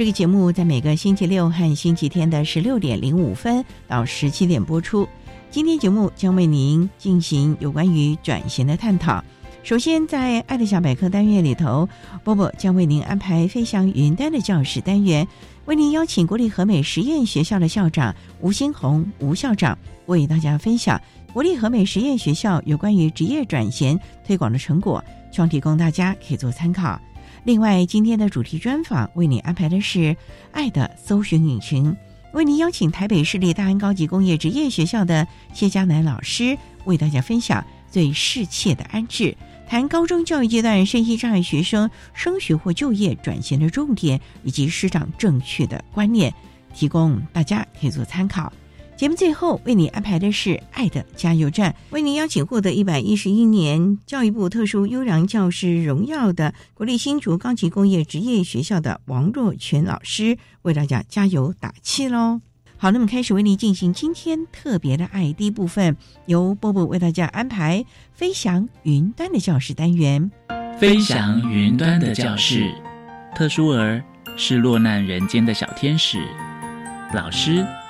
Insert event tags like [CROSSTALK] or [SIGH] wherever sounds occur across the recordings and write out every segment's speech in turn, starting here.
这个节目在每个星期六和星期天的十六点零五分到十七点播出。今天节目将为您进行有关于转型的探讨。首先，在“爱的小百科”单元里头，波波将为您安排“飞翔云端”的教室单元，为您邀请国立和美实验学校的校长吴新红吴校长为大家分享国立和美实验学校有关于职业转型推广的成果，希望提供大家可以做参考。另外，今天的主题专访为你安排的是“爱的搜寻引擎”，为您邀请台北市立大安高级工业职业学校的谢佳楠老师为大家分享最适切的安置。谈高中教育阶段身心障碍学生升学或就业转型的重点，以及师长正确的观念，提供大家可以做参考。节目最后为你安排的是“爱的加油站”，为您邀请获得一百一十一年教育部特殊优良教师荣耀的国立新竹高级工业职业学校的王若全老师，为大家加油打气喽！好，那么开始为您进行今天特别的爱第一部分，由波波为大家安排飞翔云端的教室单元。飞翔云端的教室，特殊儿是落难人间的小天使，老师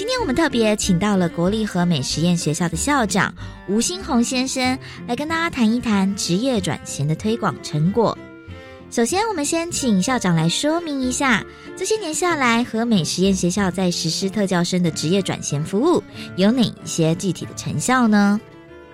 今天我们特别请到了国立和美实验学校的校长吴新红先生，来跟大家谈一谈职业转型的推广成果。首先，我们先请校长来说明一下，这些年下来，和美实验学校在实施特教生的职业转型服务有哪一些具体的成效呢？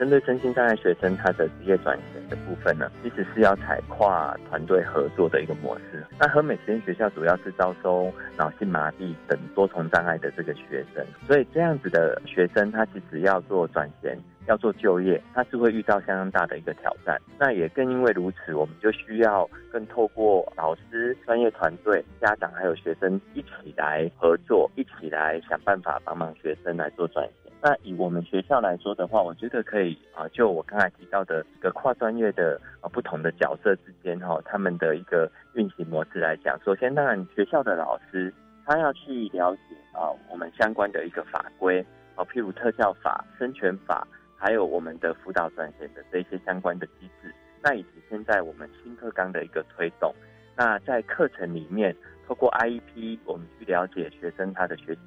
针对身心障碍学生，他的职业转型的部分呢，其实是要采跨团队合作的一个模式。那和美实验学校主要是招收脑性麻痹等多重障碍的这个学生，所以这样子的学生，他其实要做转型。要做就业，他是会遇到相当大的一个挑战。那也更因为如此，我们就需要更透过老师、专业团队、家长还有学生一起来合作，一起来想办法帮忙学生来做转型。那以我们学校来说的话，我觉得可以啊，就我刚才提到的一个跨专业的不同的角色之间哈，他们的一个运行模式来讲，首先当然学校的老师他要去了解啊我们相关的一个法规啊，譬如特教法、生权法。还有我们的辅导转型的这些相关的机制，那以及现在我们新课纲的一个推动，那在课程里面，透过 IEP，我们去了解学生他的学习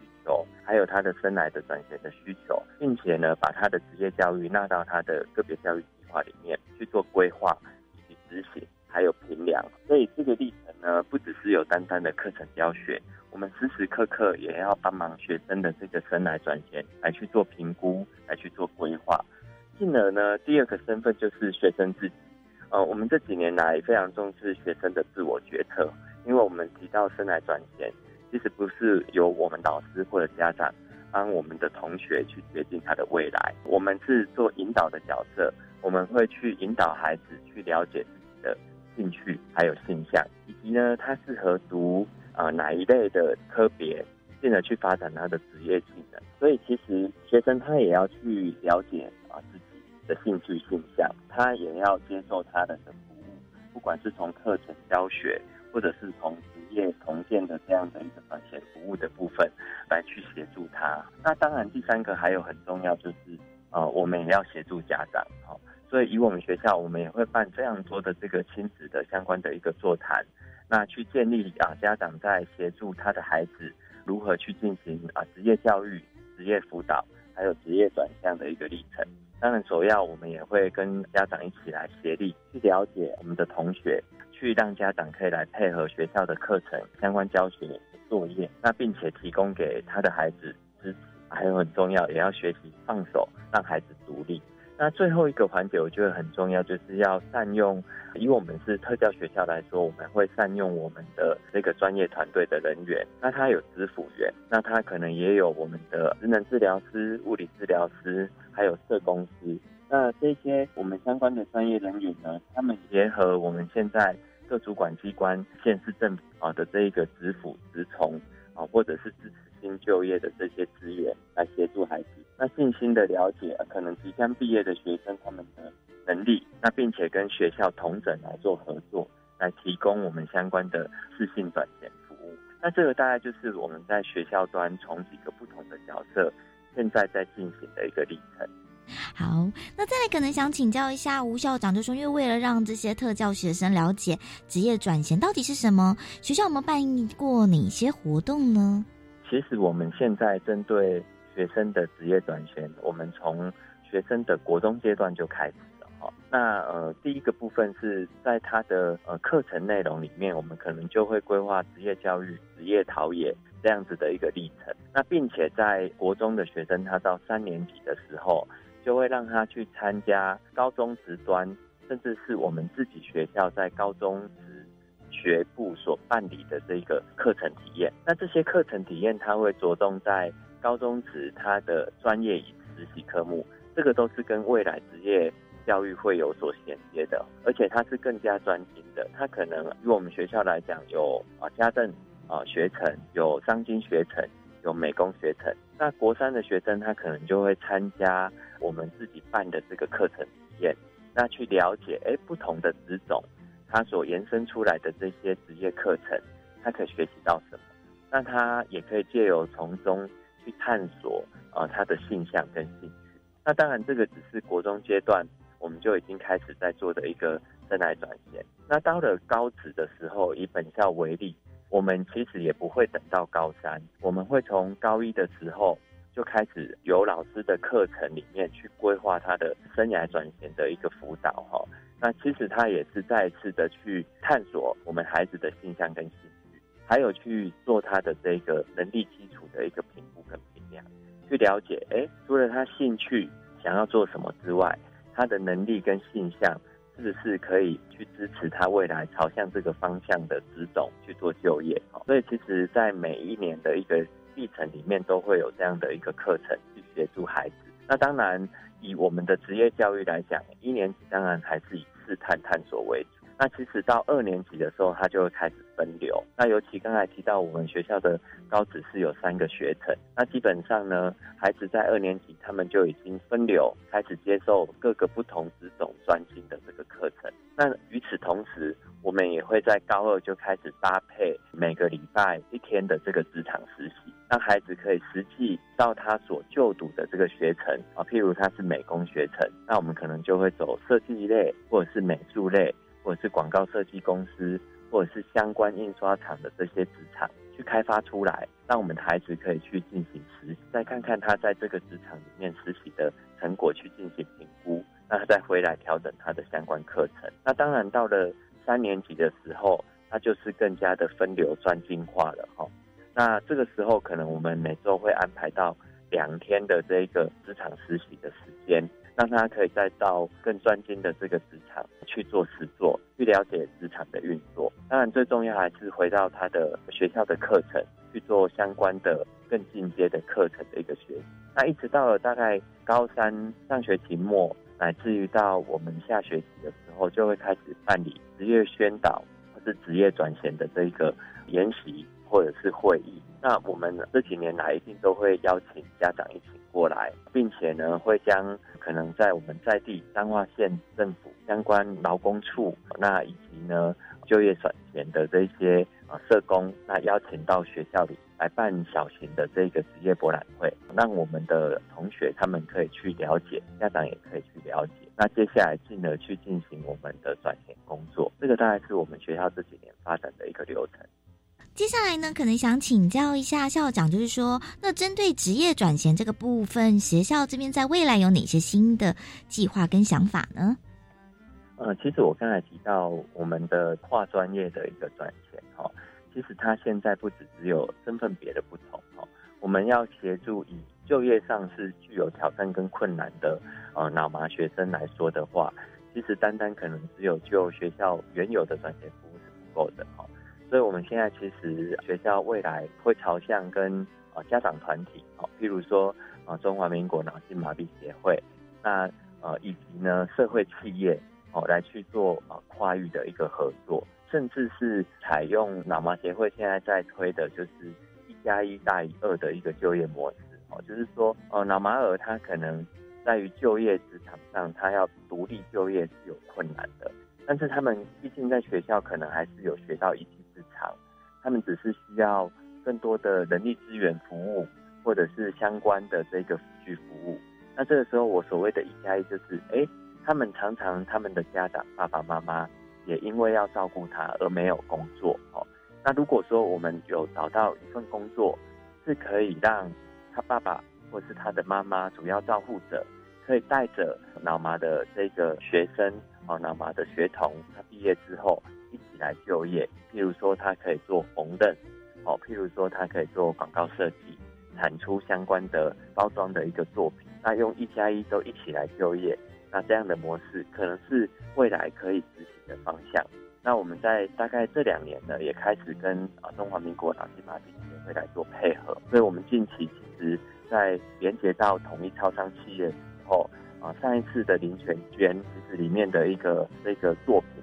需求，还有他的生来的转型的需求，并且呢，把他的职业教育纳到他的个别教育计划里面去做规划以及执行，还有评量。所以这个历程呢，不只是有单单的课程教学。我们时时刻刻也要帮忙学生的这个生来转型，来去做评估，来去做规划。进而呢，第二个身份就是学生自己。呃，我们这几年来非常重视学生的自我决策，因为我们提到生来转型，其实不是由我们老师或者家长，帮我们的同学去决定他的未来。我们是做引导的角色，我们会去引导孩子去了解自己的兴趣还有性向，以及呢他适合读啊哪一类的科别，进而去发展他的职业技能。所以其实学生他也要去了解啊自己的兴趣性向，他也要接受他人的服务，不管是从课程教学，或者是从职业重建的这样的一个保险服务的部分来去协助他。那当然第三个还有很重要就是呃我们也要协助家长哈。所以以我们学校，我们也会办非常多的这个亲子的相关的一个座谈，那去建立啊家长在协助他的孩子如何去进行啊职业教育。职业辅导还有职业转向的一个历程，当然首要我们也会跟家长一起来协力去了解我们的同学，去让家长可以来配合学校的课程相关教学作业，那并且提供给他的孩子支持，还有很重要也要学习放手，让孩子独立。那最后一个环节，我觉得很重要，就是要善用。以我们是特教学校来说，我们会善用我们的这个专业团队的人员。那他有支辅员，那他可能也有我们的职能治疗师、物理治疗师，还有社工师。那这些我们相关的专业人员呢，他们结合我们现在各主管机关、县市政府啊的这一个职辅、职从啊，或者是支持新就业的这些资源，来协助孩子。那信心的了解，可能即将毕业的学生他们的能力，那并且跟学校同整来做合作，来提供我们相关的适性转衔服务。那这个大概就是我们在学校端从几个不同的角色，现在在进行的一个历程。好，那再来可能想请教一下吴校长，就说因为为了让这些特教学生了解职业转型到底是什么，学校有没有办过哪些活动呢？其实我们现在针对。学生的职业转型，我们从学生的国中阶段就开始了哈。那呃，第一个部分是在他的呃课程内容里面，我们可能就会规划职业教育、职业陶冶这样子的一个历程。那并且在国中的学生，他到三年级的时候，就会让他去参加高中职端，甚至是我们自己学校在高中职学部所办理的这个课程体验。那这些课程体验，他会着重在。高中职他的专业与实习科目，这个都是跟未来职业教育会有所衔接的，而且它是更加专精的。它可能与我们学校来讲，有啊家政啊学程，有商经学程，有美工学程。那国三的学生，他可能就会参加我们自己办的这个课程体验，那去了解哎不同的职种，它所延伸出来的这些职业课程，他可以学习到什么？那他也可以借由从中。去探索啊，他的性向跟兴趣。那当然，这个只是国中阶段，我们就已经开始在做的一个生来转型。那到了高职的时候，以本校为例，我们其实也不会等到高三，我们会从高一的时候就开始由老师的课程里面去规划他的生涯转型的一个辅导哈。那其实他也是再次的去探索我们孩子的性向跟兴趣，还有去做他的这个能力基础的一个评估跟评量。去了解，哎，除了他兴趣想要做什么之外，他的能力跟性向是不是可以去支持他未来朝向这个方向的职种去做就业？所以其实，在每一年的一个历程里面，都会有这样的一个课程去协助孩子。那当然，以我们的职业教育来讲，一年级当然还是以试探探索为主。那其实到二年级的时候，他就会开始分流。那尤其刚才提到我们学校的高职是有三个学程，那基本上呢，孩子在二年级他们就已经分流，开始接受各个不同职种专精的这个课程。那与此同时，我们也会在高二就开始搭配每个礼拜一天的这个职场实习，让孩子可以实际到他所就读的这个学程啊，譬如他是美工学程，那我们可能就会走设计类或者是美术类。或者是广告设计公司，或者是相关印刷厂的这些职场去开发出来，让我们的孩子可以去进行实习，再看看他在这个职场里面实习的成果去进行评估，那他再回来调整他的相关课程。那当然到了三年级的时候，那就是更加的分流专精化了哈。那这个时候可能我们每周会安排到两天的这个职场实习的时间。让他可以再到更专精的这个职场去做实作，去了解职场的运作。当然，最重要还是回到他的学校的课程去做相关的更进阶的课程的一个学习。那一直到了大概高三上学期末，乃至于到我们下学期的时候，就会开始办理职业宣导或是职业转型的这一个研习或者是会议。那我们这几年来一定都会邀请家长一起过来，并且呢会将可能在我们在地彰化县政府相关劳工处，那以及呢就业转型的这些啊社工，那邀请到学校里来办小型的这个职业博览会，让我们的同学他们可以去了解，家长也可以去了解。那接下来进而去进行我们的转型工作，这个大概是我们学校这几年发展的一个流程。接下来呢，可能想请教一下校长，就是说，那针对职业转型这个部分，学校这边在未来有哪些新的计划跟想法呢？呃，其实我刚才提到我们的跨专业的一个转型，哈，其实它现在不只只有身份别的不同，哈，我们要协助以就业上是具有挑战跟困难的呃脑麻学生来说的话，其实单单可能只有就学校原有的转型服务是不够的，哈。所以，我们现在其实学校未来会朝向跟呃家长团体，哦，譬如说呃中华民国脑性麻痹协会，那呃以及呢社会企业，哦来去做啊跨域的一个合作，甚至是采用脑麻协会现在在推的就是一加一大于二的一个就业模式，哦，就是说呃脑麻儿他可能在于就业职场上，他要独立就业是有困难的，但是他们毕竟在学校可能还是有学到一。他们只是需要更多的人力资源服务，或者是相关的这个辅具服务。那这个时候，我所谓的一加一就是，哎，他们常常他们的家长爸爸妈妈也因为要照顾他而没有工作哦。那如果说我们有找到一份工作，是可以让他爸爸或是他的妈妈主要照顾者，可以带着脑麻的这个学生哦，脑麻的学童，他毕业之后。来就业，譬如说他可以做缝纫，哦，譬如说他可以做广告设计，产出相关的包装的一个作品。那用一加一都一起来就业，那这样的模式可能是未来可以执行的方向。那我们在大概这两年呢，也开始跟啊中华民国脑性麻痹协会来做配合。所以我们近期其实，在连接到统一超商企业之后，啊上一次的林泉娟就是里面的一个这个作品。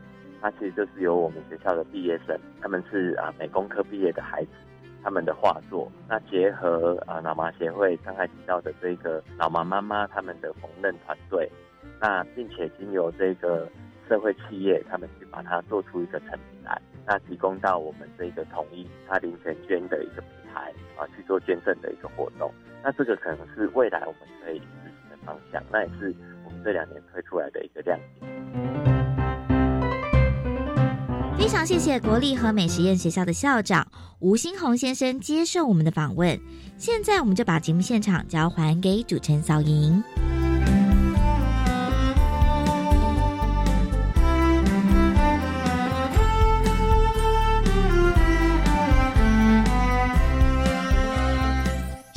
它其实就是由我们学校的毕业生，他们是啊美工科毕业的孩子，他们的画作，那结合啊脑麻协会刚才提到的这个脑麻妈妈他们的缝纫团队，那并且经由这个社会企业，他们去把它做出一个成品来，那提供到我们这个统一他林泉捐的一个平台啊去做捐赠的一个活动，那这个可能是未来我们可以执行的方向，那也是我们这两年推出来的一个亮点。非常谢谢国立和美实验学校的校长吴新红先生接受我们的访问。现在，我们就把节目现场交还给主持人小莹。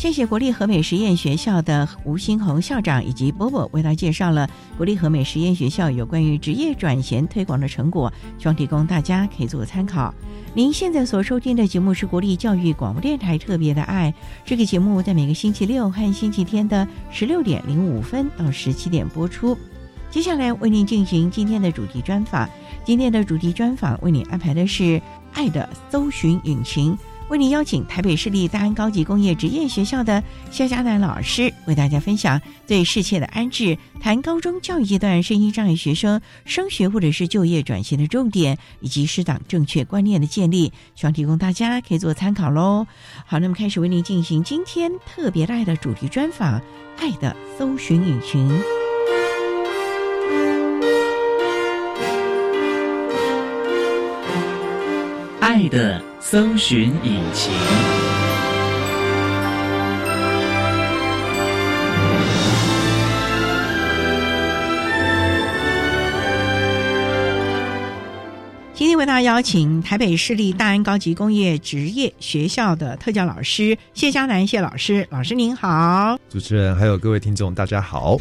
谢谢国立和美实验学校的吴新红校长以及波波为大家介绍了国立和美实验学校有关于职业转型推广的成果，希望提供大家可以做参考。您现在所收听的节目是国立教育广播电台特别的爱，这个节目在每个星期六和星期天的十六点零五分到十七点播出。接下来为您进行今天的主题专访，今天的主题专访为您安排的是爱的搜寻引擎。为您邀请台北市立大安高级工业职业学校的肖佳楠老师，为大家分享最适切的安置，谈高中教育阶段身心障碍学生升学或者是就业转型的重点，以及适当正确观念的建立，希望提供大家可以做参考喽。好，那么开始为您进行今天特别爱的主题专访，《爱的搜寻引擎》。爱的。搜寻引擎。今天为大家邀请台北市立大安高级工业职业学校的特教老师谢佳楠谢老师，老师您好。主持人还有各位听众，大家好。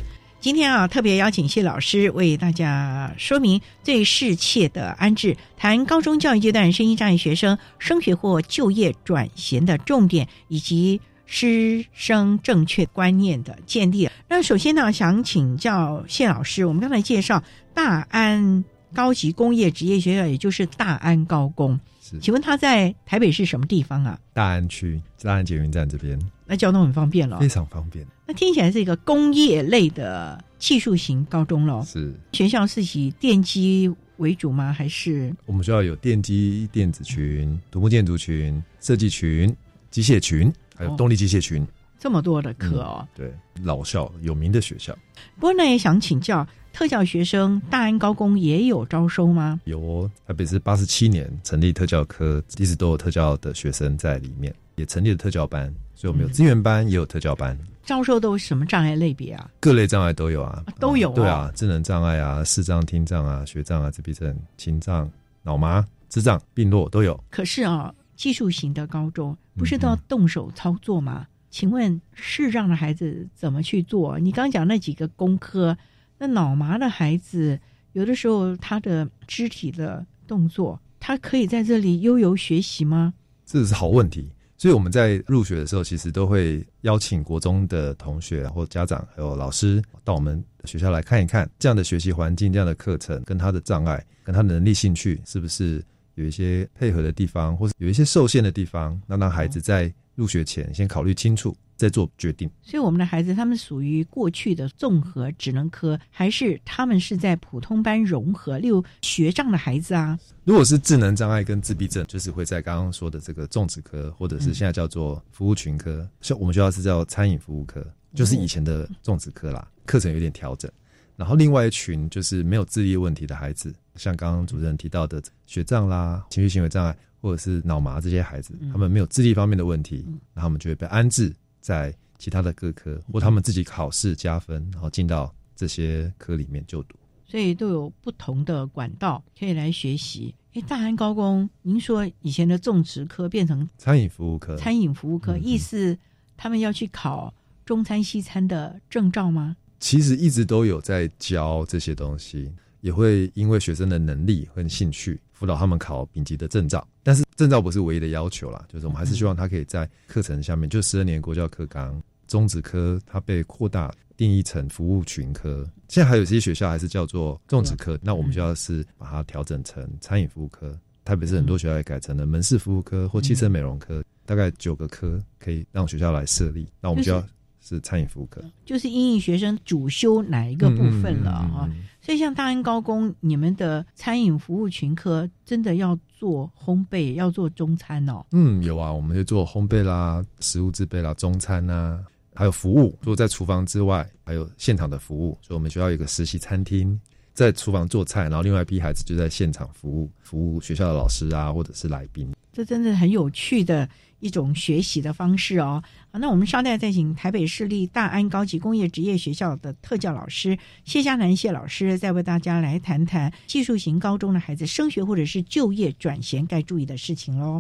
今天啊，特别邀请谢老师为大家说明最适切的安置，谈高中教育阶段身心障碍学生升学或就业转衔的重点，以及师生正确观念的建立。那首先呢，想请教谢老师，我们刚才介绍大安高级工业职业学校，也就是大安高工，是。请问他在台北市什么地方啊？大安区大安捷运站这边。那交通很方便了。非，常方便，那听起来是一个工业类的技术型高中喽。是学校是以电机为主吗？还是我们学校有电机电子群、土木建筑群、设计群、机械群，还有哦动力机械群。这么多的课哦？对，老校有名的学校不过呢，也想请教，特教学生大安高工也有招收吗？有哦。台北是八十七年成立特教科，一直都有特教的学生在里面，也成立了特教班，所以我们有资源班，也有特教班。招收都是什么障碍类别啊？各类障碍都有啊，都有哦对啊，智能障碍啊、视障、听障啊、学障啊、自闭症、心脏、脑麻、智障、病弱都有。可是啊，技术型的高中不是都要动手操作吗？请问视障的孩子怎么去做？你刚刚讲那几个工科，那脑麻的孩子，有的时候他的肢体的动作，他可以在这里悠游学习吗？这是好问题。所以我们在入学的时候，其实都会邀请国中的同学或家长还有老师到我们学校来看一看这样的学习环境、这样的课程跟他的障碍、跟他能力、兴趣是不是有一些配合的地方，或者有一些受限的地方，那让孩子在入学前先考虑清楚，再做决定。所以我们的孩子他们属于过去的综合职能科，还是他们是在普通班融合？例如学障的孩子啊，如果是智能障碍跟自闭症，就是会在刚刚说的这个种植科，或者是现在叫做服务群科，像我们学校是叫餐饮服务科，就是以前的种植科啦，课程有点调整。然后另外一群就是没有智力问题的孩子，像刚刚主持人提到的学障啦、情绪行为障碍，或者是脑麻这些孩子，他们没有智力方面的问题，那他们就会被安置在其他的各科，或他们自己考试加分，然后进到这些科里面就读。所以都有不同的管道可以来学习。哎，大安高工，您说以前的种植科变成餐饮服务科，餐饮服务科，嗯意思他们要去考中餐西餐的证照吗？其实一直都有在教这些东西，也会因为学生的能力和兴趣辅导他们考丙级的证照。但是证照不是唯一的要求啦，就是我们还是希望他可以在课程下面，就十二年国教课纲中职科，它被扩大定义成服务群科。现在还有些学校还是叫做种植科，那我们就要是把它调整成餐饮服务科。特别是很多学校也改成了门市服务科或汽车美容科，大概九个科可以让学校来设立。那我们学校是餐饮服务科。就是英语学生主修哪一个部分了啊、嗯嗯嗯嗯所以像大安高工，你们的餐饮服务群科真的要做烘焙，要做中餐哦。嗯，有啊，我们就做烘焙啦、食物制备啦、中餐啦，还有服务。除了在厨房之外，还有现场的服务。所以我们学校有一个实习餐厅，在厨房做菜，然后另外一批孩子就在现场服务，服务学校的老师啊，或者是来宾。这真的很有趣的一种学习的方式哦。那我们稍待再请台北市立大安高级工业职业学校的特教老师谢佳南谢老师再为大家来谈谈技术型高中的孩子升学或者是就业转型该注意的事情喽。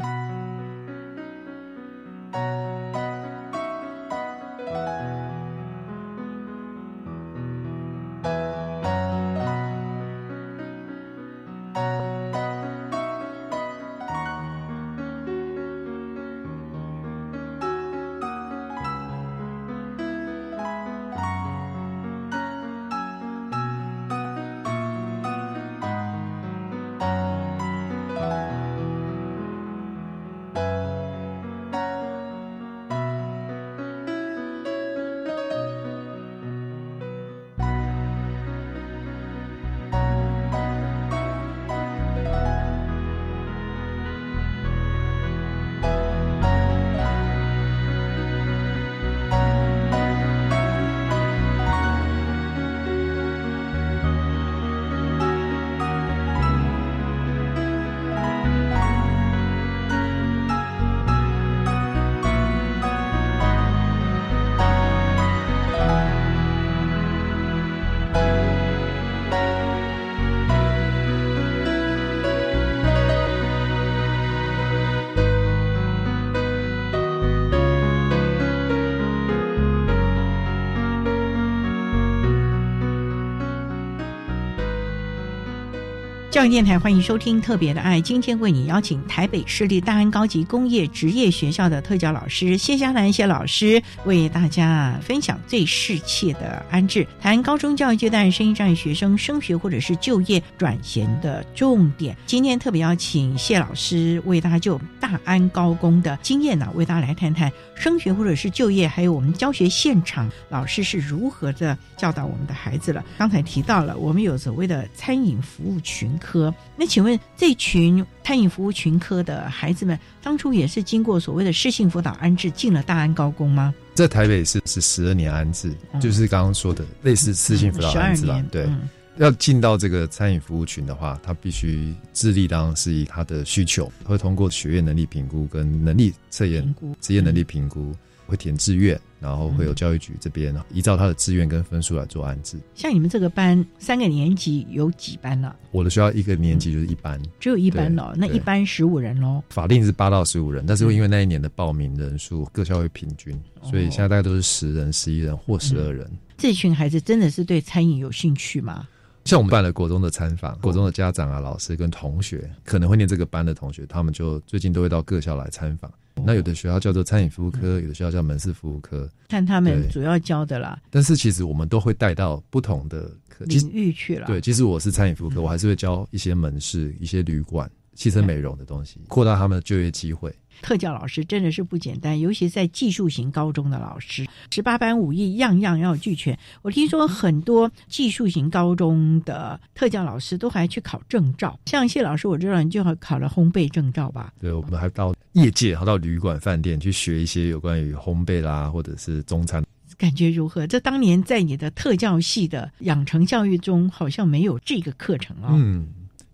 教育电台欢迎收听《特别的爱》，今天为你邀请台北市立大安高级工业职业学校的特教老师谢佳兰谢老师，为大家分享最适切的安置，谈高中教育阶段声音障碍学生升学或者是就业转衔的重点。今天特别邀请谢老师为大家就大安高工的经验呢，为大家来谈谈升学或者是就业，还有我们教学现场老师是如何的教导我们的孩子了。刚才提到了，我们有所谓的餐饮服务群。科，那请问这群餐饮服务群科的孩子们，当初也是经过所谓的适性辅导安置进了大安高工吗？在台北市是十二年安置，就是刚刚说的类似适性辅导安置了。对，要进到这个餐饮服务群的话，他必须智力当然是以他的需求，会通过学业能力评估跟能力测验、职业能力评估。会填志愿，然后会有教育局这边依照他的志愿跟分数来做安置。像你们这个班三个年级有几班呢？我的学校一个年级就是一班，只有一班哦。那一班十五人喽。法定是八到十五人，但是会因为那一年的报名人数各校会平均，所以现在大概都是十人、十一人或十二人。这群孩子真的是对餐饮有兴趣吗？像我们办了国中的参访，国中的家长啊、老师跟同学可能会念这个班的同学，他们就最近都会到各校来参访。那有的学校叫做餐饮服务科，有的学校叫门市服务科，看他们主要教的啦。但是其实我们都会带到不同的领域去了。对，其实我是餐饮服务科，我还是会教一些门市、一些旅馆、汽车美容的东西，扩大他们的就业机会。特教老师真的是不简单，尤其在技术型高中的老师，十八般武艺样样要俱全。我听说很多技术型高中的特教老师都还去考证照，像谢老师，我知道你就考了烘焙证照吧？对，我们还到业界，还到旅馆、饭店去学一些有关于烘焙啦，或者是中餐。感觉如何？这当年在你的特教系的养成教育中，好像没有这个课程哦。嗯。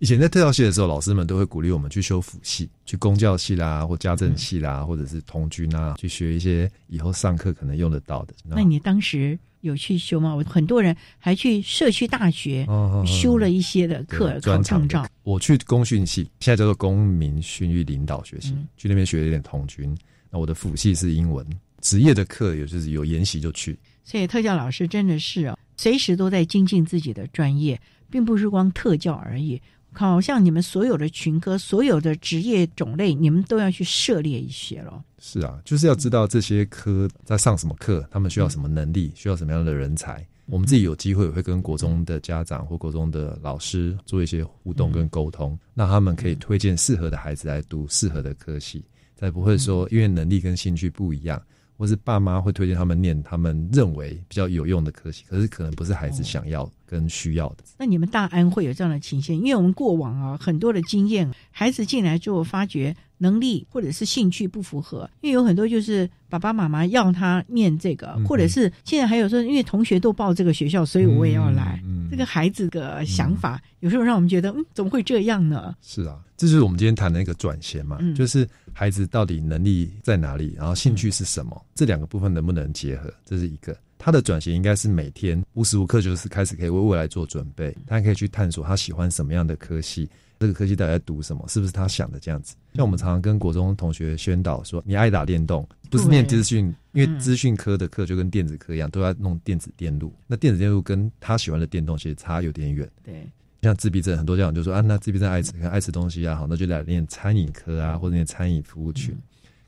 以前在特教系的时候，老师们都会鼓励我们去修辅系，去公教系啦，或家政系啦，或者是童军啊，去学一些以后上课可能用得到的。那你当时有去修吗？我很多人还去社区大学修了一些的课，考证照。我去公训系，现在叫做公民训育领导学习，去那边学了一点童军。那我的辅系是英文，职业的课有就是有研习就去。所以特教老师真的是哦，随时都在精进自己的专业，并不是光特教而已。好像你们所有的群科、所有的职业种类，你们都要去涉猎一些了。是啊，就是要知道这些科在上什么课，他们需要什么能力，需要什么样的人才。我们自己有机会会跟国中的家长或国中的老师做一些互动跟沟通，那他们可以推荐适合的孩子来读适合的科系，才不会说因为能力跟兴趣不一样。或是爸妈会推荐他们念他们认为比较有用的科系，可是可能不是孩子想要跟需要的。那你们大安会有这样的情形？因为我们过往啊很多的经验，孩子进来之后发觉能力或者是兴趣不符合，因为有很多就是爸爸妈妈要他念这个，或者是现在还有说因为同学都报这个学校，所以我也要来。这个孩子的想法有时候让我们觉得，嗯，怎么会这样呢？是啊，这就是我们今天谈的一个转衔嘛，就是孩子到底能力在哪里，然后兴趣是什么，这两个部分能不能结合，这是一个。他的转型应该是每天无时无刻就是开始可以为未来做准备，他可以去探索他喜欢什么样的科系。这个科系到底在读什么？是不是他想的这样子？像我们常常跟国中同学宣导说，你爱打电动，不是念资讯，因为资讯科的课就跟电子科一样，都要弄电子电路。那电子电路跟他喜欢的电动其实差有点远。对，像自闭症，很多家长就说啊，那自闭症爱吃，爱吃东西啊，好，那就来念餐饮科啊，或者念餐饮服务群。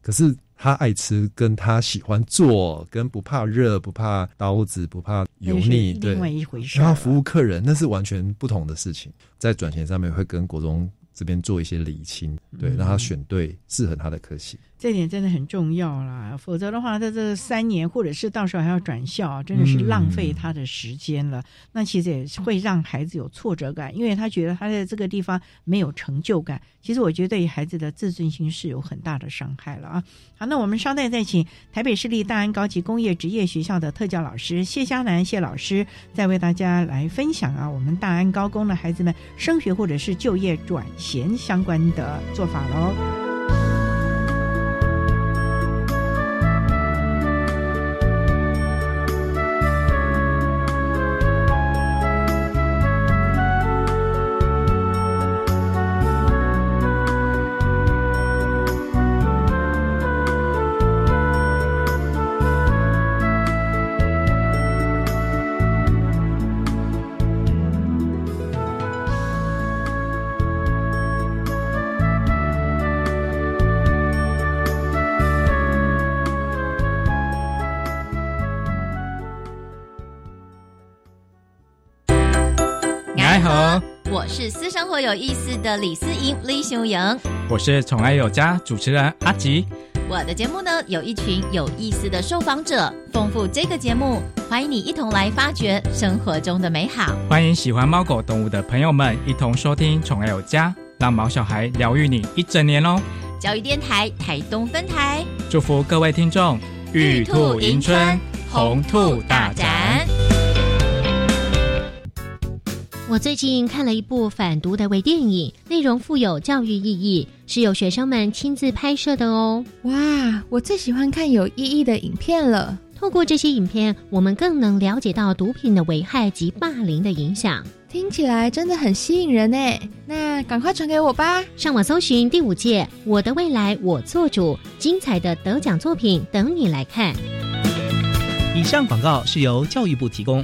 可是他爱吃，跟他喜欢做，跟不怕热、不怕刀子、不怕油腻，另外一回事。然后服务客人，那是完全不同的事情。在转型上面，会跟国中这边做一些理清，对，让他选对适合他的科系。这点真的很重要啦，否则的话，在这三年或者是到时候还要转校，真的是浪费他的时间了。那其实也会让孩子有挫折感，因为他觉得他在这个地方没有成就感。其实我觉得对孩子的自尊心是有很大的伤害了啊。好，那我们稍待再请台北市立大安高级工业职业学校的特教老师谢佳楠谢老师，再为大家来分享啊，我们大安高工的孩子们升学或者是就业转衔相关的做法喽。活有意思的李思莹李秀莹，我是宠爱有家主持人阿吉。我的节目呢，有一群有意思的受访者，丰富这个节目，欢迎你一同来发掘生活中的美好。欢迎喜欢猫狗动物的朋友们一同收听宠爱有家，让毛小孩疗愈你一整年哦。教育电台台东分台，祝福各位听众玉兔迎春，红兔大展。我最近看了一部反毒的微电影，内容富有教育意义，是由学生们亲自拍摄的哦。哇，我最喜欢看有意义的影片了。透过这些影片，我们更能了解到毒品的危害及霸凌的影响。听起来真的很吸引人呢。那赶快传给我吧！上网搜寻第五届《我的未来我做主》，精彩的得奖作品等你来看。以上广告是由教育部提供。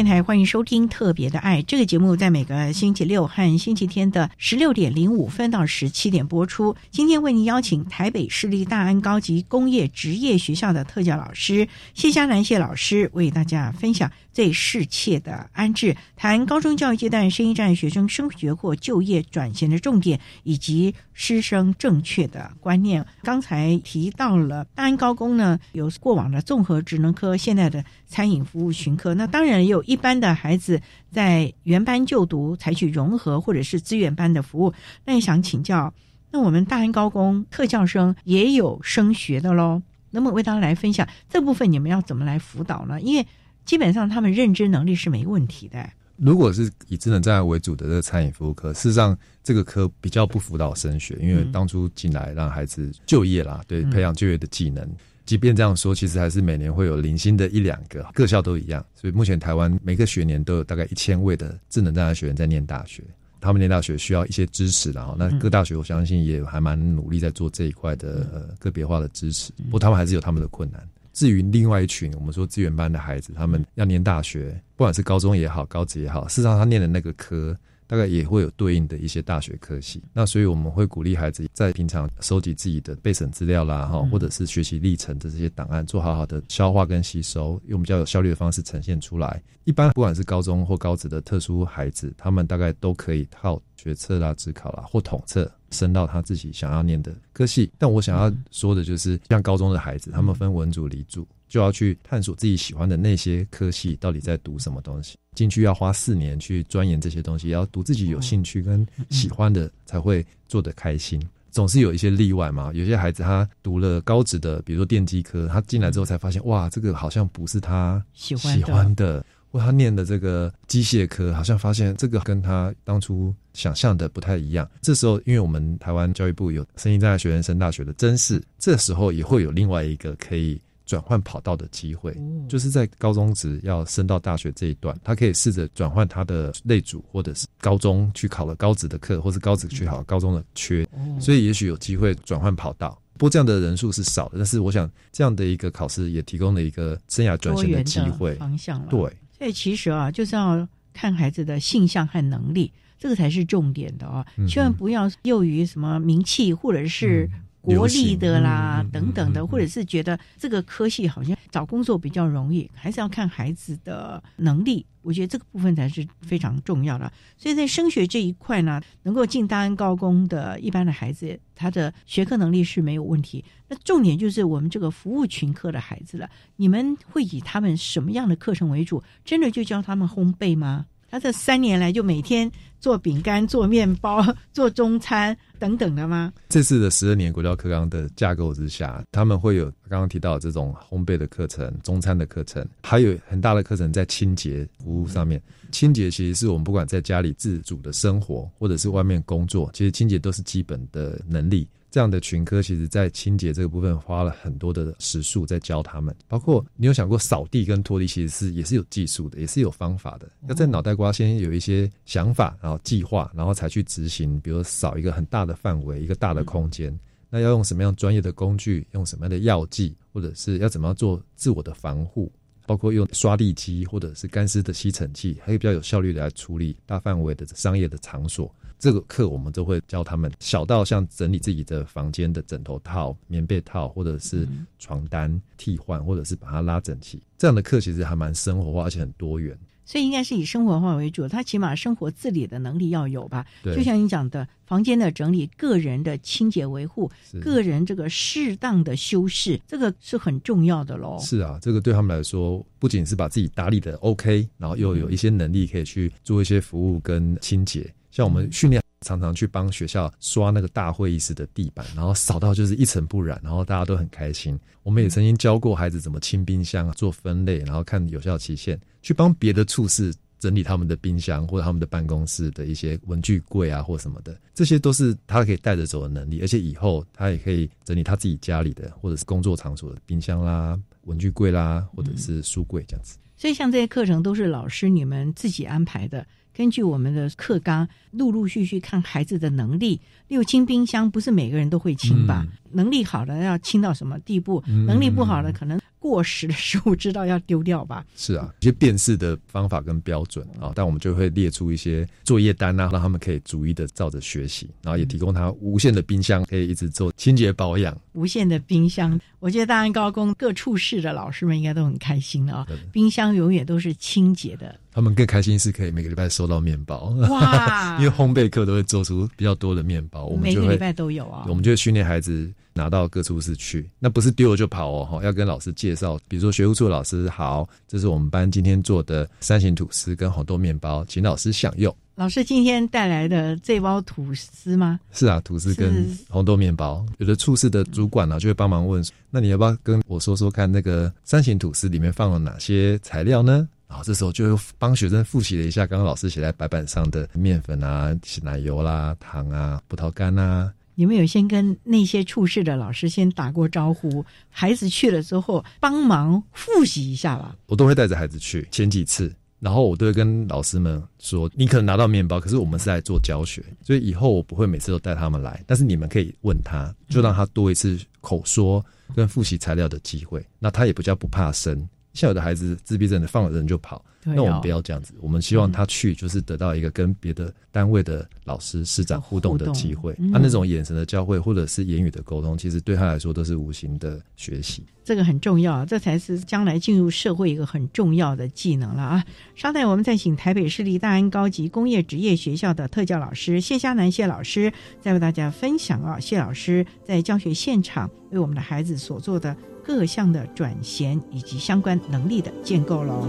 电台欢迎收听《特别的爱》这个节目，在每个星期六和星期天的十六点零五分到十七点播出。今天为您邀请台北市立大安高级工业职业学校的特教老师谢佳楠谢老师，为大家分享最适切的安置，谈高中教育阶段生一站学生升学或就业转型的重点，以及师生正确的观念。刚才提到了大安高工呢，有过往的综合职能科，现在的餐饮服务群科，那当然也有。一般的孩子在原班就读，采取融合或者是资源班的服务。那也想请教，那我们大安高工特教生也有升学的喽？那么为大家来分享这部分，你们要怎么来辅导呢？因为基本上他们认知能力是没问题的。如果是以智能障碍为主的这个餐饮服务科，事实上这个科比较不辅导升学，因为当初进来让孩子就业啦，对，培养就业的技能。即便这样说，其实还是每年会有零星的一两个，各校都一样。所以目前台湾每个学年都有大概一千位的智能障碍学员在念大学，他们念大学需要一些支持然后那各大学我相信也还蛮努力在做这一块的呃个别化的支持，不过他们还是有他们的困难。至于另外一群我们说资源班的孩子，他们要念大学，不管是高中也好，高职也好，事实上他念的那个科。大概也会有对应的一些大学科系，那所以我们会鼓励孩子在平常收集自己的备审资料啦，哈，或者是学习历程的这些档案，做好好的消化跟吸收，用比较有效率的方式呈现出来。一般不管是高中或高职的特殊孩子，他们大概都可以靠学测啦、职考啦或统测升到他自己想要念的科系。但我想要说的就是，像高中的孩子，他们分文组、理组。就要去探索自己喜欢的那些科系到底在读什么东西，进去要花四年去钻研这些东西，要读自己有兴趣跟喜欢的才会做得开心。总是有一些例外嘛，有些孩子他读了高职的，比如说电机科，他进来之后才发现，哇，这个好像不是他喜欢的，或他念的这个机械科，好像发现这个跟他当初想象的不太一样。这时候，因为我们台湾教育部有声音障碍学员升大学的真试，这时候也会有另外一个可以。转换跑道的机会，就是在高中职要升到大学这一段，他可以试着转换他的类组，或者是高中去考了高职的课，或是高职去考高中的缺，所以也许有机会转换跑道。不过这样的人数是少的，但是我想这样的一个考试也提供了一个生涯转型的机会。方向了。对，所以其实啊，就是要看孩子的性向和能力，这个才是重点的啊，千万不要囿于什么名气或者是。国立的啦，等等的，或者是觉得这个科系好像找工作比较容易，还是要看孩子的能力。我觉得这个部分才是非常重要的。所以在升学这一块呢，能够进大安高工的一般的孩子，他的学科能力是没有问题。那重点就是我们这个服务群科的孩子了，你们会以他们什么样的课程为主？真的就教他们烘焙吗？他这三年来就每天做饼干、做面包、[LAUGHS] 做中餐等等的吗？这次的十二年国教课纲的架构之下，他们会有刚刚提到这种烘焙的课程、中餐的课程，还有很大的课程在清洁服务上面。清洁其实是我们不管在家里自主的生活，或者是外面工作，其实清洁都是基本的能力。这样的群科，其实在清洁这个部分花了很多的时数在教他们。包括你有想过扫地跟拖地，其实是也是有技术的，也是有方法的。要在脑袋瓜先有一些想法，然后计划，然后才去执行。比如扫一个很大的范围，一个大的空间，那要用什么样专业的工具，用什么样的药剂，或者是要怎么样做自我的防护，包括用刷地机或者是干湿的吸尘器，还有比较有效率的来处理大范围的商业的场所。这个课我们都会教他们，小到像整理自己的房间的枕头套、棉被套，或者是床单替换，或者是把它拉整齐。这样的课其实还蛮生活化，而且很多元。所以应该是以生活化为主，他起码生活自理的能力要有吧？对，就像你讲的，房间的整理、个人的清洁维护、个人这个适当的修饰，这个是很重要的喽。是啊，这个对他们来说，不仅是把自己打理的 OK，然后又有一些能力可以去做一些服务跟清洁。像我们训练常常去帮学校刷那个大会议室的地板，然后扫到就是一尘不染，然后大家都很开心。我们也曾经教过孩子怎么清冰箱、做分类，然后看有效期限，去帮别的处室整理他们的冰箱或者他们的办公室的一些文具柜啊或什么的，这些都是他可以带着走的能力。而且以后他也可以整理他自己家里的或者是工作场所的冰箱啦、文具柜啦，或者是书柜这样子。所以像这些课程都是老师你们自己安排的。根据我们的课纲，陆陆续续看孩子的能力。六清冰箱不是每个人都会清吧？能力好的要清到什么地步？能力不好的可能过时的 [LAUGHS] 食物知道要丢掉吧？是啊，一些辨识的方法跟标准啊，但我们就会列出一些作业单啊，让他们可以逐一的照着学习，然后也提供他无限的冰箱，可以一直做清洁保养。无限的冰箱，我觉得大安高工各处室的老师们应该都很开心了啊！冰箱永远都是清洁的。他们更开心是可以每个礼拜收到面包哇！[LAUGHS] 因为烘焙课都会做出比较多的面包，我们每个礼拜都有啊。我们就会训练孩子拿到各处室去，那不是丢了就跑哦，哈，要跟老师介绍。比如说学务处老师好，这是我们班今天做的三型吐司跟红豆面包，请老师享用。老师今天带来的这包吐司吗？是啊，吐司跟红豆面包。有的处室的主管呢就会帮忙问，那你要不要跟我说说看，那个三型吐司里面放了哪些材料呢？然后这时候就帮学生复习了一下刚刚老师写在白板上的面粉啊、奶油啦、糖啊、葡萄干啊。你们有先跟那些处室的老师先打过招呼，孩子去了之后帮忙复习一下吧。我都会带着孩子去前几次，然后我都会跟老师们说：你可能拿到面包，可是我们是在做教学，所以以后我不会每次都带他们来，但是你们可以问他，就让他多一次口说跟复习材料的机会，那他也不叫不怕生。像有的孩子自闭症的放了人就跑，那我们不要这样子。我们希望他去，就是得到一个跟别的单位的老师、师长互动的机会。他那种眼神的交汇，或者是言语的沟通，其实对他来说都是无形的学习。这个很重要，这才是将来进入社会一个很重要的技能了啊！稍待，我们再请台北市立大安高级工业职业学校的特教老师谢佳楠谢老师，再为大家分享啊，谢老师在教学现场为我们的孩子所做的。各项的转衔以及相关能力的建构喽。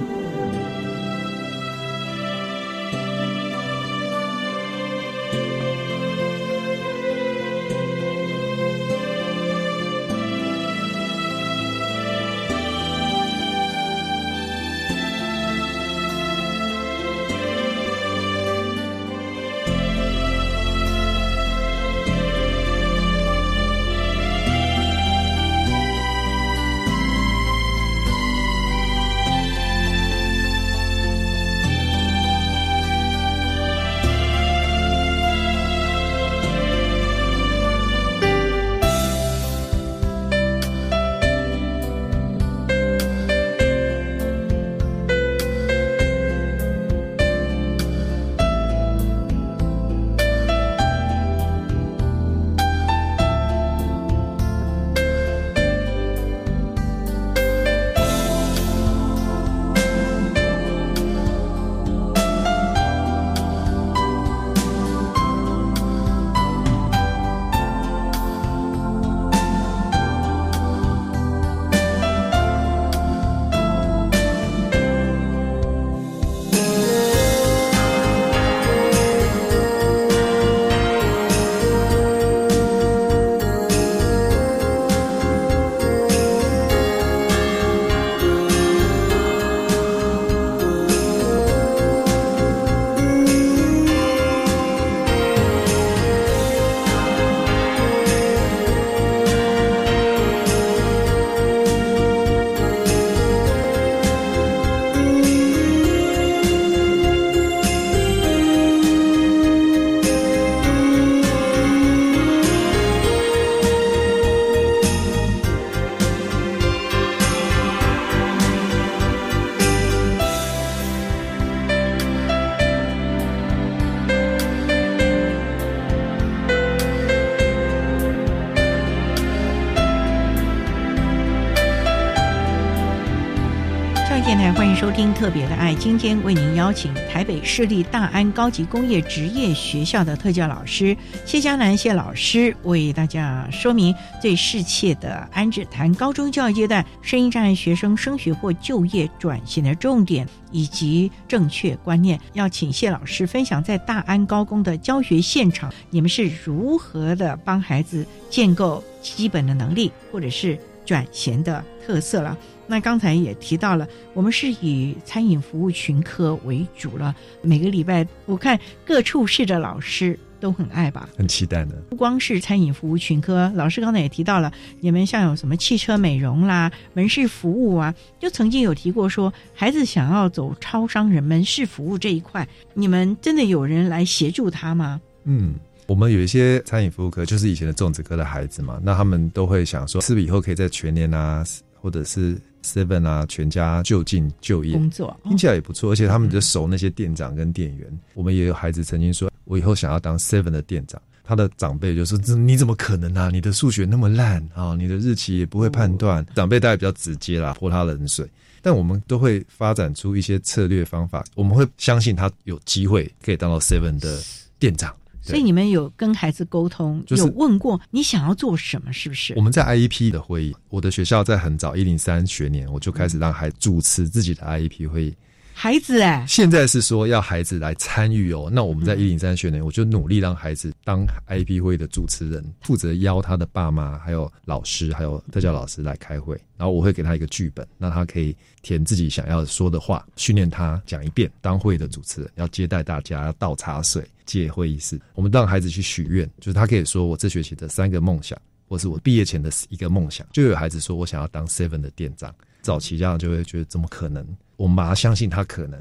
收听《特别的爱》。今天为您邀请台北市立大安高级工业职业学校的特教老师谢佳楠谢老师，为大家说明最适切的安置谈高中教育阶段声音障碍学生升学或就业转型的重点以及正确观念。要请谢老师分享在大安高工的教学现场，你们是如何的帮孩子建构基本的能力，或者是转型的特色了。那刚才也提到了，我们是以餐饮服务群科为主了。每个礼拜，我看各处室的老师都很爱吧，很期待呢。不光是餐饮服务群科，老师刚才也提到了，你们像有什么汽车美容啦、门市服务啊，就曾经有提过说，孩子想要走超商人门市服务这一块，你们真的有人来协助他吗？嗯。我们有一些餐饮服务科，就是以前的种植科的孩子嘛，那他们都会想说，是不是以后可以在全年啊，或者是 Seven 啊，全家就近就业工作，听起来也不错。而且他们就熟那些店长跟店员。我们也有孩子曾经说，我以后想要当 Seven 的店长。他的长辈就说：“这你怎么可能啊？你的数学那么烂啊，你的日期也不会判断。”长辈大概比较直接啦，泼他冷水。但我们都会发展出一些策略方法，我们会相信他有机会可以当到 Seven 的店长。所以你们有跟孩子沟通，有问过你想要做什么，是不是？我们在 IEP 的会议，我的学校在很早一零三学年，我就开始让孩子主持自己的 IEP 会议。孩子哎，现在是说要孩子来参与哦。那我们在一零三学年，我就努力让孩子当 IEP 会的主持人，负责邀他的爸妈、还有老师、还有特教老师来开会。然后我会给他一个剧本，那他可以填自己想要说的话，训练他讲一遍。当会的主持人要接待大家，要倒茶水、借会议室。我们让孩子去许愿，就是他可以说我这学期的三个梦想，或是我毕业前的一个梦想。就有孩子说我想要当 Seven 的店长。早期家长就会觉得怎么可能？我们马上相信他可能，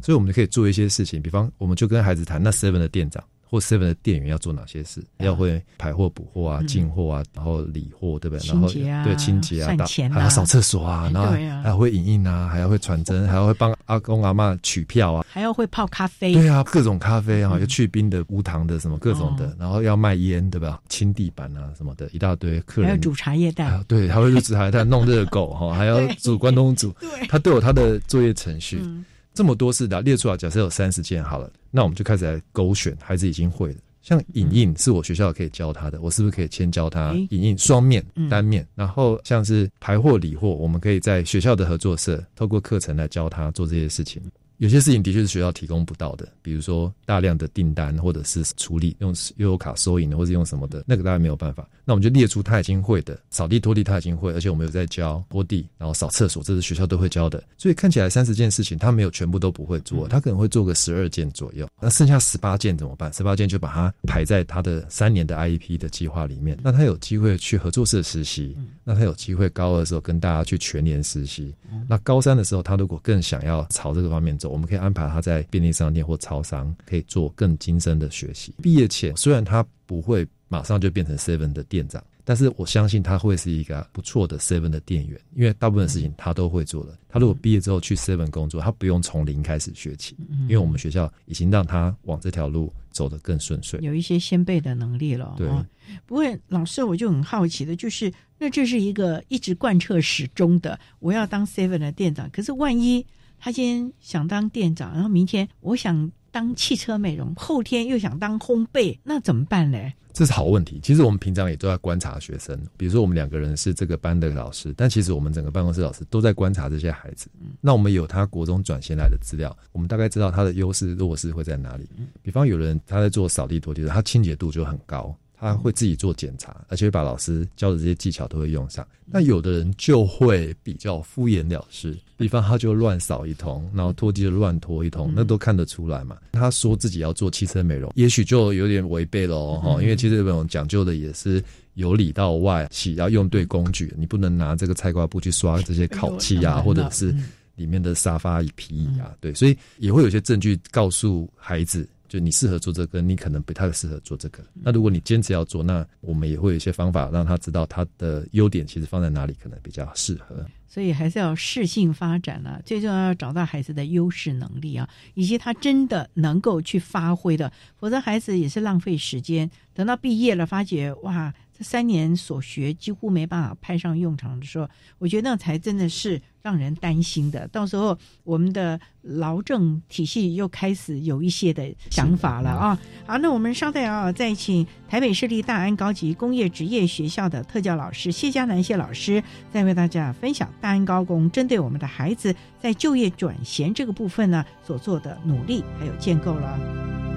所以我们就可以做一些事情，比方我们就跟孩子谈，那 Seven 的店长。或 seven 的店员要做哪些事？要会排货、补货啊、进货啊，然后理货，对不对？然后对清洁啊，还要扫厕所啊，然后还要会影印啊，还要会传真，还要会帮阿公阿妈取票啊，还要会泡咖啡。对啊，各种咖啡啊，有去冰的、无糖的，什么各种的，然后要卖烟，对吧？清地板啊，什么的，一大堆。客人还要煮茶叶蛋，对，还会煮茶叶蛋，弄热狗哈，[LAUGHS] 还要煮关东煮。他都有他的作业程序。这么多次的列出来，假设有三十件好了，那我们就开始来勾选孩子已经会了。像影印是我学校可以教他的，我是不是可以先教他影印双面、单面？然后像是排货、理货，我们可以在学校的合作社透过课程来教他做这些事情。有些事情的确是学校提供不到的，比如说大量的订单，或者是处理用悠游卡收银，或者用什么的，那个大家没有办法。那我们就列出他已经会的，扫地拖地他已经会，而且我们有在教拖地，然后扫厕所，这是学校都会教的。所以看起来三十件事情，他没有全部都不会做，他可能会做个十二件左右。那剩下十八件怎么办？十八件就把它排在他的三年的 IEP 的计划里面。那他有机会去合作社实习，那他有机会高二的时候跟大家去全年实习。那高三的时候，他如果更想要朝这个方面走，我们可以安排他在便利商店或超商，可以做更精深的学习。毕业前虽然他不会。马上就变成 Seven 的店长，但是我相信他会是一个不错的 Seven 的店员，因为大部分事情他都会做的。他如果毕业之后去 Seven 工作，他不用从零开始学起，因为我们学校已经让他往这条路走得更顺遂，有一些先辈的能力了。对，不过老师我就很好奇的，就是那这是一个一直贯彻始终的，我要当 Seven 的店长。可是万一他今天想当店长，然后明天我想当汽车美容，后天又想当烘焙，那怎么办呢？这是好问题。其实我们平常也都在观察学生，比如说我们两个人是这个班的老师，但其实我们整个办公室老师都在观察这些孩子。那我们有他国中转型来的资料，我们大概知道他的优势弱势会在哪里。比方有人他在做扫地拖地的，他清洁度就很高。他会自己做检查，而且会把老师教的这些技巧都会用上。那有的人就会比较敷衍了事，比方他就乱扫一通，然后拖地就乱拖一通，那都看得出来嘛。他说自己要做汽车美容，也许就有点违背了哦，因为汽车美容讲究的也是由里到外，洗要用对工具，你不能拿这个菜瓜布去刷这些烤漆啊，或者是里面的沙发椅皮椅啊，对，所以也会有些证据告诉孩子。就你适合做这个，你可能不太适合做这个。那如果你坚持要做，那我们也会有一些方法让他知道他的优点其实放在哪里，可能比较适合。所以还是要适性发展啊，最重要要找到孩子的优势能力啊，以及他真的能够去发挥的，否则孩子也是浪费时间。等到毕业了，发觉哇，这三年所学几乎没办法派上用场的时候，我觉得那才真的是让人担心的。到时候我们的劳政体系又开始有一些的想法了啊。好，那我们稍待啊，再请台北市立大安高级工业职业学校的特教老师谢佳楠谢老师，再为大家分享大安高工针对我们的孩子在就业转衔这个部分呢所做的努力还有建构了。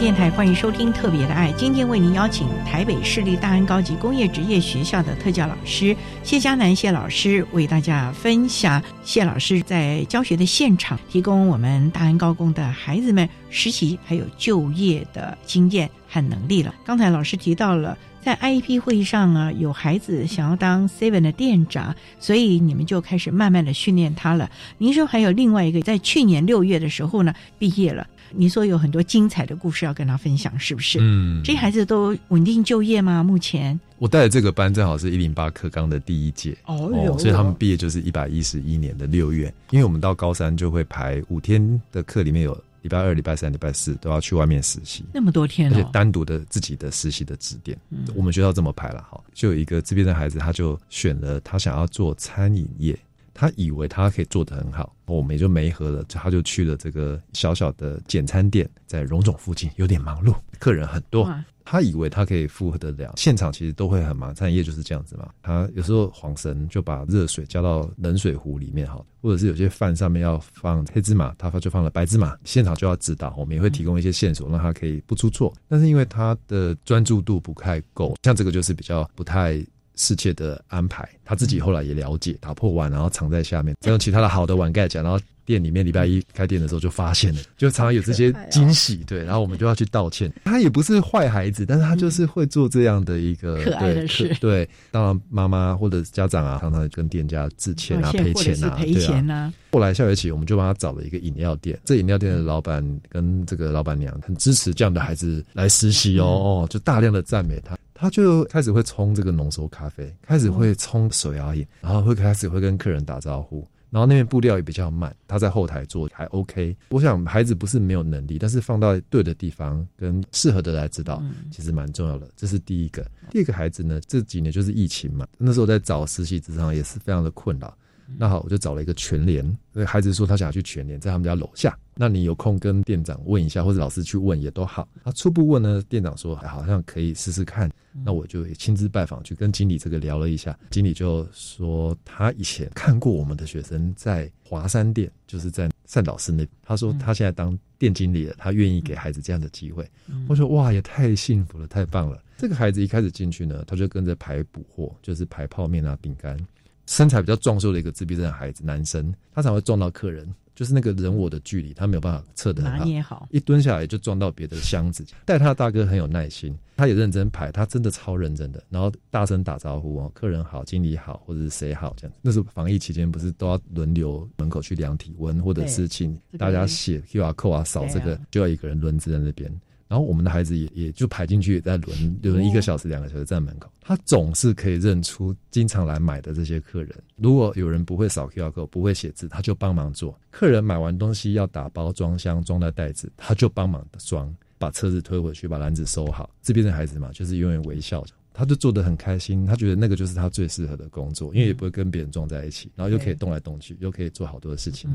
电台欢迎收听《特别的爱》，今天为您邀请台北市立大安高级工业职业学校的特教老师谢佳楠谢老师，为大家分享谢老师在教学的现场，提供我们大安高工的孩子们实习还有就业的经验和能力了。刚才老师提到了，在 IEP 会议上啊，有孩子想要当 Seven 的店长，所以你们就开始慢慢的训练他了。您说还有另外一个，在去年六月的时候呢，毕业了。你说有很多精彩的故事要跟他分享，是不是？嗯，这些孩子都稳定就业吗？目前我带的这个班正好是一零八课纲的第一届哦，所以他们毕业就是一百一十一年的六月。因为我们到高三就会排五天的课，里面有礼拜二、礼拜三、礼拜四都要去外面实习，那么多天，而且单独的自己的实习的指点。我们学校这么排了哈，就有一个这边的孩子，他就选了他想要做餐饮业。他以为他可以做得很好，我们也就没合了，他就去了这个小小的简餐店，在荣总附近，有点忙碌，客人很多。他以为他可以负荷得了，现场其实都会很忙，餐饮业就是这样子嘛。他有时候晃神就把热水加到冷水壶里面哈，或者是有些饭上面要放黑芝麻，他就放了白芝麻，现场就要指导，我们也会提供一些线索，让他可以不出错。但是因为他的专注度不太够，像这个就是比较不太。世界的安排，他自己后来也了解，打破碗，然后藏在下面，再用其他的好的碗盖讲，然后店里面礼拜一开店的时候就发现了，[LAUGHS] 就常常有这些惊喜，对，然后我们就要去道歉。[LAUGHS] 他也不是坏孩子，但是他就是会做这样的一个可爱的事，对。当然妈妈或者家长啊，常常跟店家致歉啊，赔钱啊，赔钱啊。后来下学期我们就帮他找了一个饮料店，这饮料店的老板跟这个老板娘很支持这样的孩子来实习哦，哦，就大量的赞美他。他就开始会冲这个浓缩咖啡，开始会冲手摇饮，然后会开始会跟客人打招呼，然后那边布料也比较慢，他在后台做还 OK。我想孩子不是没有能力，但是放到对的地方跟适合的来指导，其实蛮重要的。这是第一个。第二个孩子呢，这几年就是疫情嘛，那时候在找实习职场也是非常的困扰。那好，我就找了一个全联。那孩子说他想要去全联，在他们家楼下。那你有空跟店长问一下，或者老师去问也都好。他初步问呢，店长说好像可以试试看。那我就亲自拜访去跟经理这个聊了一下。经理就说他以前看过我们的学生在华山店，就是在善导师那，他说他现在当店经理了，他愿意给孩子这样的机会。嗯我说哇，也太幸福了，太棒了。这个孩子一开始进去呢，他就跟着排补货，就是排泡面啊、饼干。身材比较壮硕的一个自闭症的孩子，男生，他常会撞到客人，就是那个人我的距离，他没有办法测得很好一蹲下来就撞到别的箱子。带他的大哥很有耐心，他也认真排，他真的超认真的，然后大声打招呼哦，客人好，经理好，或者是谁好这样。那时候防疫期间不是都要轮流门口去量体温，或者是请大家写 QR code 啊，扫这个，就要一个人轮值在那边。然后我们的孩子也也就排进去，也在轮轮一个小时、两个小时在门口，他总是可以认出经常来买的这些客人。如果有人不会扫 QR code、不会写字，他就帮忙做。客人买完东西要打包装箱，装在袋子，他就帮忙装，把车子推回去，把篮子收好。这边的孩子嘛，就是永远微笑着，他就做得很开心，他觉得那个就是他最适合的工作，因为也不会跟别人撞在一起，然后又可以动来动去，又可以做好多的事情。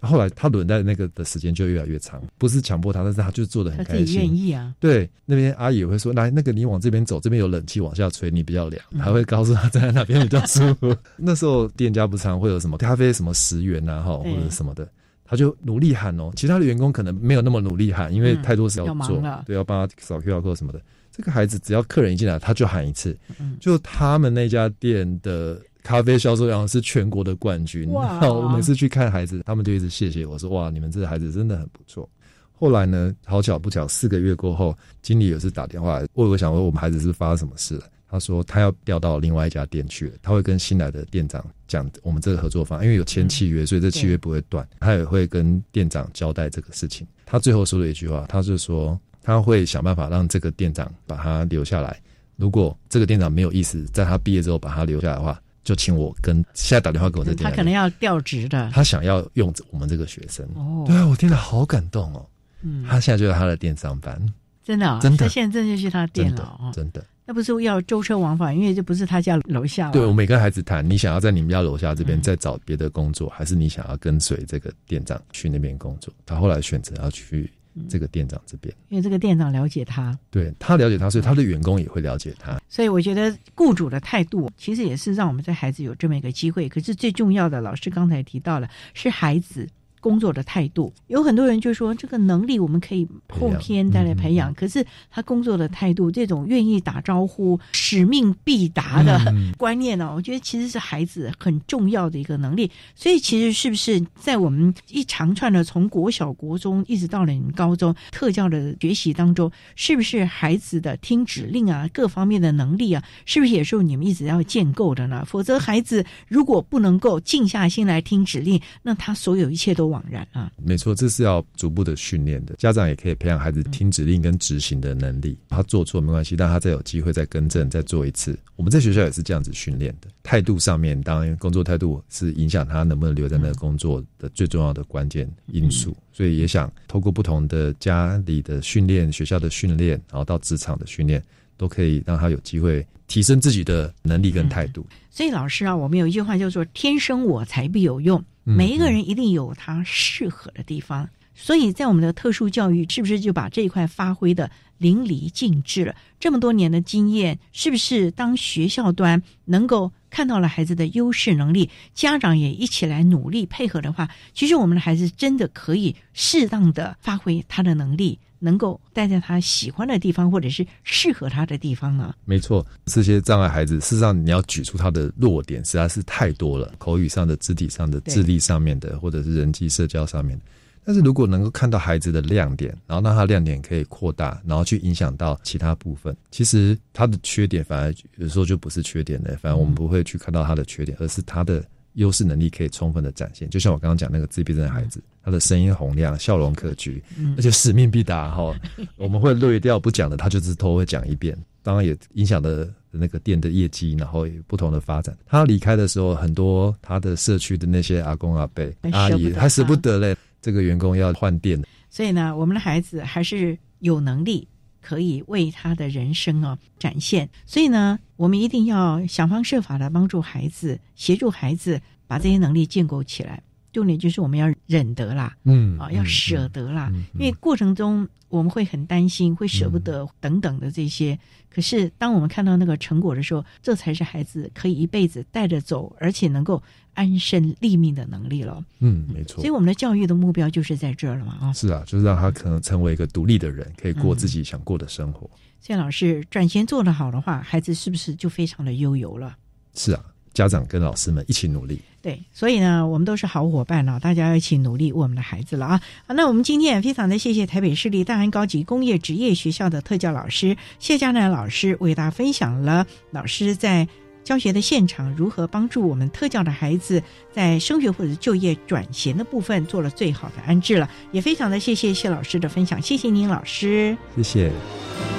后来他轮在那个的时间就越来越长，不是强迫他，但是他就做的很开心，他自己愿意啊。对，那边阿姨也会说，来，那个你往这边走，这边有冷气往下吹，你比较凉，还会告诉他站在那边比较舒服。那时候店家不常会有什么咖啡什么十元啊，哈，或者什么的，他就努力喊哦。其他的员工可能没有那么努力喊，因为太多事要做，对，要帮他扫 QR code 什么的。这个孩子只要客人一进来，他就喊一次，就他们那家店的。咖啡销售量是全国的冠军。哇！[LAUGHS] 我每次去看孩子，他们就一直谢谢我说：“哇，你们这个孩子真的很不错。”后来呢，好巧不巧，四个月过后，经理有次打电话，我我想问我们孩子是发生什么事了。他说他要调到另外一家店去了，他会跟新来的店长讲我们这个合作方，因为有签契约，所以这契约不会断。他也会跟店长交代这个事情。他最后说了一句话，他是说他会想办法让这个店长把他留下来。如果这个店长没有意思，在他毕业之后把他留下来的话。就请我跟现在打电话给我这店，他可能要调职的，他想要用我们这个学生。哦，对啊，我听了好感动哦。嗯，他现在就在他的店上班，真的，真的，他现在真的去他的店了，真的。那不是要舟车往返，因为这不是他家楼下。对，我每跟孩子谈，你想要在你们家楼下这边再找别的工作，还是你想要跟随这个店长去那边工作？他后来选择要去。这个店长这边，因为这个店长了解他，对他了解他，所以他的员工也会了解他。所以我觉得雇主的态度其实也是让我们在孩子有这么一个机会。可是最重要的，老师刚才提到了，是孩子工作的态度。有很多人就说，这个能力我们可以后天再来培养，可是他工作的态度，这种愿意打招呼、使命必达的观念呢，我觉得其实是孩子很重要的一个能力。所以其实是不是在我们一长串的从国小、国中一直到了你们高中特教的学习当中，是不是孩子的听指令啊，各方面的能力啊，是不是也是你们一直要建构的呢？否则孩子如果不能够静下心来听指令，那他所有一切都枉然啊。没错，这是要逐步的训练的。家长也可以培养孩子听指令跟执行的能力。他做错没关系，但他再有机会再更正，再做一次。我们在学校也是这样子训练的。态度上面，当然工作态度是影响他能不能留在那个工作的最重要的关键因素。所以也想透过不同的家里的训练、学校的训练，然后到职场的训练，都可以让他有机会提升自己的能力跟态度。所以老师啊，我们有一句话叫做“天生我材必有用”，每一个人一定有他适合的地方。所以在我们的特殊教育，是不是就把这一块发挥的淋漓尽致了？这么多年的经验，是不是当学校端能够看到了孩子的优势能力，家长也一起来努力配合的话，其实我们的孩子真的可以适当的发挥他的能力，能够待在他喜欢的地方，或者是适合他的地方呢？没错，这些障碍孩子，事实上你要举出他的弱点实在是太多了，口语上的、肢体上的、智力上面的，或者是人际社交上面。但是如果能够看到孩子的亮点，然后让他亮点可以扩大，然后去影响到其他部分，其实他的缺点反而有时候就不是缺点了。反而我们不会去看到他的缺点，而是他的优势能力可以充分的展现。就像我刚刚讲那个自闭症的孩子，他的声音洪亮，笑容可掬，而且使命必达哈。我们会略掉不讲的，他就是偷会讲一遍。当然也影响的那个店的业绩，然后有不同的发展。他离开的时候，很多他的社区的那些阿公阿伯、阿姨还舍不得嘞。这个员工要换店，所以呢，我们的孩子还是有能力可以为他的人生啊展现。所以呢，我们一定要想方设法的帮助孩子，协助孩子把这些能力建构起来。重点就是我们要忍得啦，嗯啊，要舍得啦，嗯因为过程中我们会很担心，会舍不得等等的这些。可是当我们看到那个成果的时候，这才是孩子可以一辈子带着走，而且能够安身立命的能力了。嗯，没错所以。我们的教育的目标就是在这儿了嘛啊。是啊，就是让他可能成为一个独立的人，可以过自己想过的生活。所以老师转型做得好的话，孩子是不是就非常的悠游了？是啊，家长跟老师们一起努力。对，所以呢，我们都是好伙伴了，大家要一起努力为我们的孩子了啊！好，那我们今天也非常的谢谢台北市立大安高级工业职业学校的特教老师谢佳楠老师，为大家分享了老师在教学的现场如何帮助我们特教的孩子在升学或者就业转衔的部分做了最好的安置了，也非常的谢谢谢老师的分享，谢谢您老师。谢谢。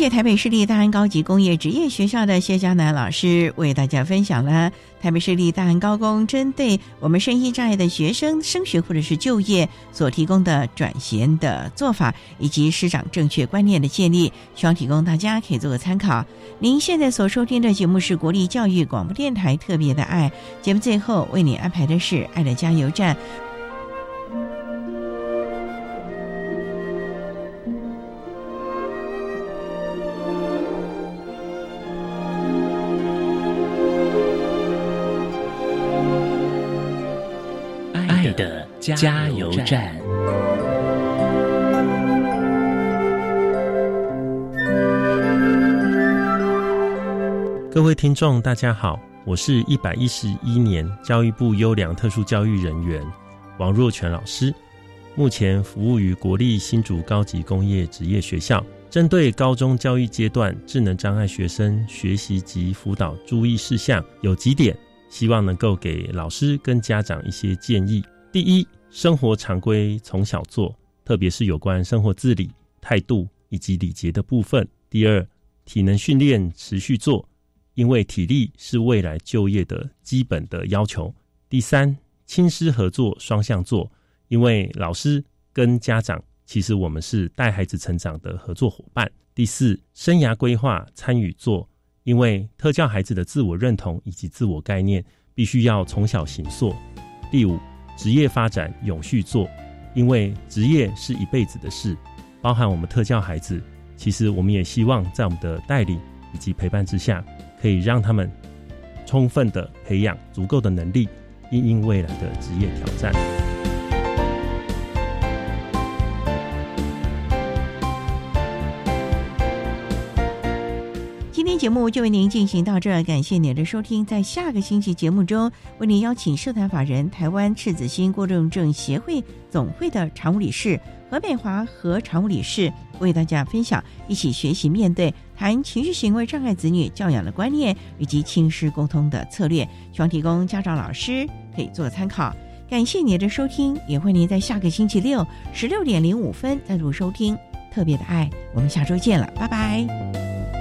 谢台北市立大安高级工业职业学校的谢佳楠老师为大家分享了台北市立大安高工针对我们身心障碍的学生升学或者是就业所提供的转衔的做法，以及师长正确观念的建立，希望提供大家可以做个参考。您现在所收听的节目是国立教育广播电台特别的爱节目，最后为你安排的是爱的加油站。加油站。各位听众，大家好，我是一百一十一年教育部优良特殊教育人员王若全老师，目前服务于国立新竹高级工业职业学校，针对高中教育阶段智能障碍学生学习及辅导注意事项有几点，希望能够给老师跟家长一些建议。第一，生活常规从小做，特别是有关生活自理、态度以及礼节的部分。第二，体能训练持续做，因为体力是未来就业的基本的要求。第三，亲师合作双向做，因为老师跟家长其实我们是带孩子成长的合作伙伴。第四，生涯规划参与做，因为特教孩子的自我认同以及自我概念必须要从小形塑。第五，职业发展永续做，因为职业是一辈子的事，包含我们特教孩子，其实我们也希望在我们的带领以及陪伴之下，可以让他们充分的培养足够的能力，应应未来的职业挑战。节目就为您进行到这儿，感谢您的收听。在下个星期节目中，为您邀请社团法人台湾赤子心过动症协会总会的常务理事何美华和常务理事为大家分享一起学习面对谈情绪行为障碍子女教养的观念以及亲师沟通的策略，希望提供家长老师可以做参考。感谢您的收听，也欢迎您在下个星期六十六点零五分再度收听特别的爱。我们下周见了，拜拜。